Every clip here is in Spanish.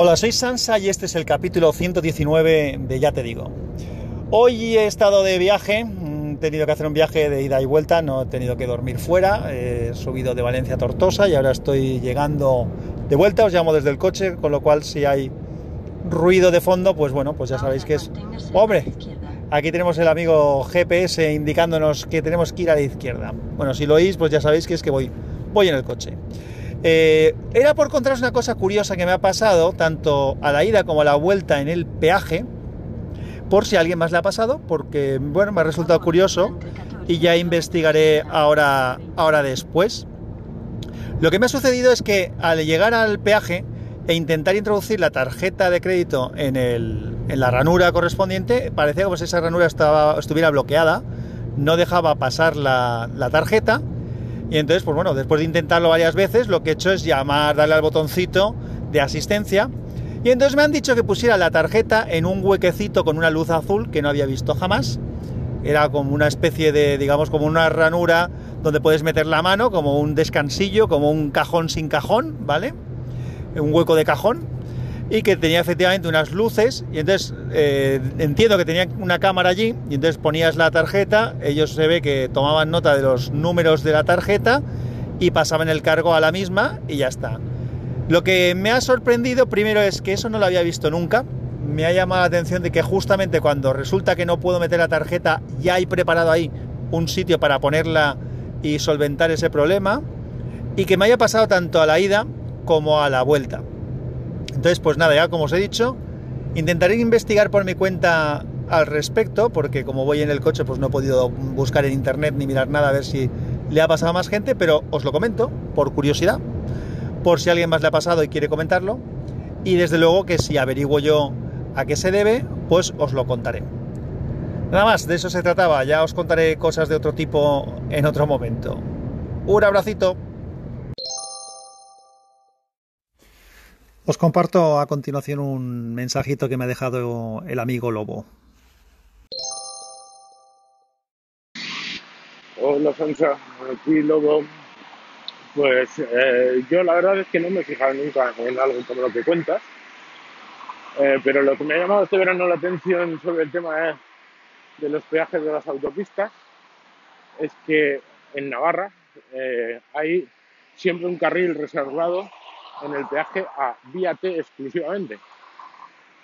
Hola, soy Sansa y este es el capítulo 119 de Ya te digo. Hoy he estado de viaje, mm, he tenido que hacer un viaje de ida y vuelta, no he tenido que dormir fuera, he subido de Valencia a Tortosa y ahora estoy llegando de vuelta, os llamo desde el coche, con lo cual si hay ruido de fondo, pues bueno, pues ya sabéis que es... ¡Hombre! Aquí tenemos el amigo GPS indicándonos que tenemos que ir a la izquierda. Bueno, si lo oís, pues ya sabéis que es que voy, voy en el coche. Eh, era por contaros una cosa curiosa que me ha pasado, tanto a la ida como a la vuelta en el peaje, por si a alguien más le ha pasado, porque bueno, me ha resultado curioso y ya investigaré ahora, ahora después. Lo que me ha sucedido es que al llegar al peaje e intentar introducir la tarjeta de crédito en, el, en la ranura correspondiente, parecía como si esa ranura estuviera bloqueada, no dejaba pasar la, la tarjeta y entonces, pues bueno, después de intentarlo varias veces, lo que he hecho es llamar, darle al botoncito de asistencia. Y entonces me han dicho que pusiera la tarjeta en un huequecito con una luz azul que no había visto jamás. Era como una especie de, digamos, como una ranura donde puedes meter la mano, como un descansillo, como un cajón sin cajón, ¿vale? Un hueco de cajón y que tenía efectivamente unas luces y entonces eh, entiendo que tenía una cámara allí y entonces ponías la tarjeta, ellos se ve que tomaban nota de los números de la tarjeta y pasaban el cargo a la misma y ya está. Lo que me ha sorprendido primero es que eso no lo había visto nunca. Me ha llamado la atención de que justamente cuando resulta que no puedo meter la tarjeta ya hay preparado ahí un sitio para ponerla y solventar ese problema y que me haya pasado tanto a la ida como a la vuelta. Entonces, pues nada, ya como os he dicho, intentaré investigar por mi cuenta al respecto, porque como voy en el coche, pues no he podido buscar en internet ni mirar nada a ver si le ha pasado a más gente, pero os lo comento por curiosidad, por si alguien más le ha pasado y quiere comentarlo, y desde luego que si averiguo yo a qué se debe, pues os lo contaré. Nada más, de eso se trataba, ya os contaré cosas de otro tipo en otro momento. Un abracito. Os comparto a continuación un mensajito que me ha dejado el amigo Lobo. Hola Sansa, aquí Lobo. Pues eh, yo la verdad es que no me he fijado nunca en algo como lo que cuentas, eh, pero lo que me ha llamado este verano la atención sobre el tema de los peajes de las autopistas es que en Navarra eh, hay siempre un carril reservado en el peaje a vía T exclusivamente.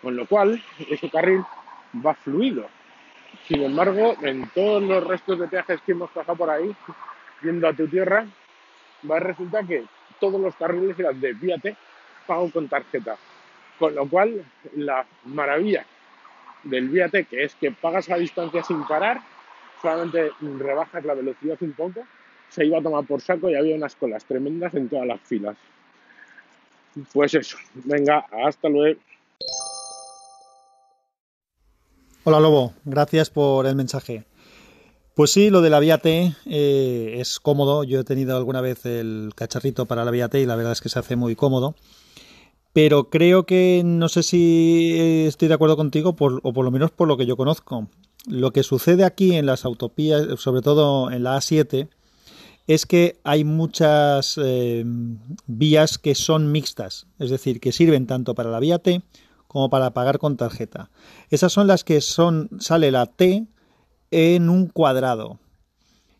Con lo cual, ese carril va fluido. Sin embargo, en todos los restos de peajes que hemos pasado por ahí, yendo a tu tierra, va a resultar que todos los carriles eran de vía T pago con tarjeta. Con lo cual, la maravilla del vía T, que es que pagas a distancia sin parar, solamente rebajas la velocidad un poco, se iba a tomar por saco y había unas colas tremendas en todas las filas. Pues eso, venga, hasta luego. Hola Lobo, gracias por el mensaje. Pues sí, lo de la vía T eh, es cómodo. Yo he tenido alguna vez el cacharrito para la vía T y la verdad es que se hace muy cómodo. Pero creo que no sé si estoy de acuerdo contigo, o por lo menos por lo que yo conozco. Lo que sucede aquí en las autopistas, sobre todo en la A7, es que hay muchas eh, vías que son mixtas, es decir, que sirven tanto para la vía T como para pagar con tarjeta. Esas son las que son sale la T en un cuadrado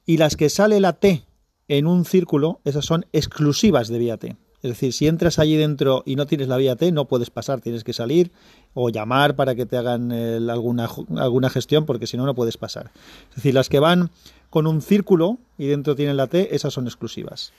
y las que sale la T en un círculo, esas son exclusivas de vía T. Es decir, si entras allí dentro y no tienes la vía T, no puedes pasar, tienes que salir o llamar para que te hagan alguna, alguna gestión, porque si no, no puedes pasar. Es decir, las que van con un círculo y dentro tienen la T, esas son exclusivas.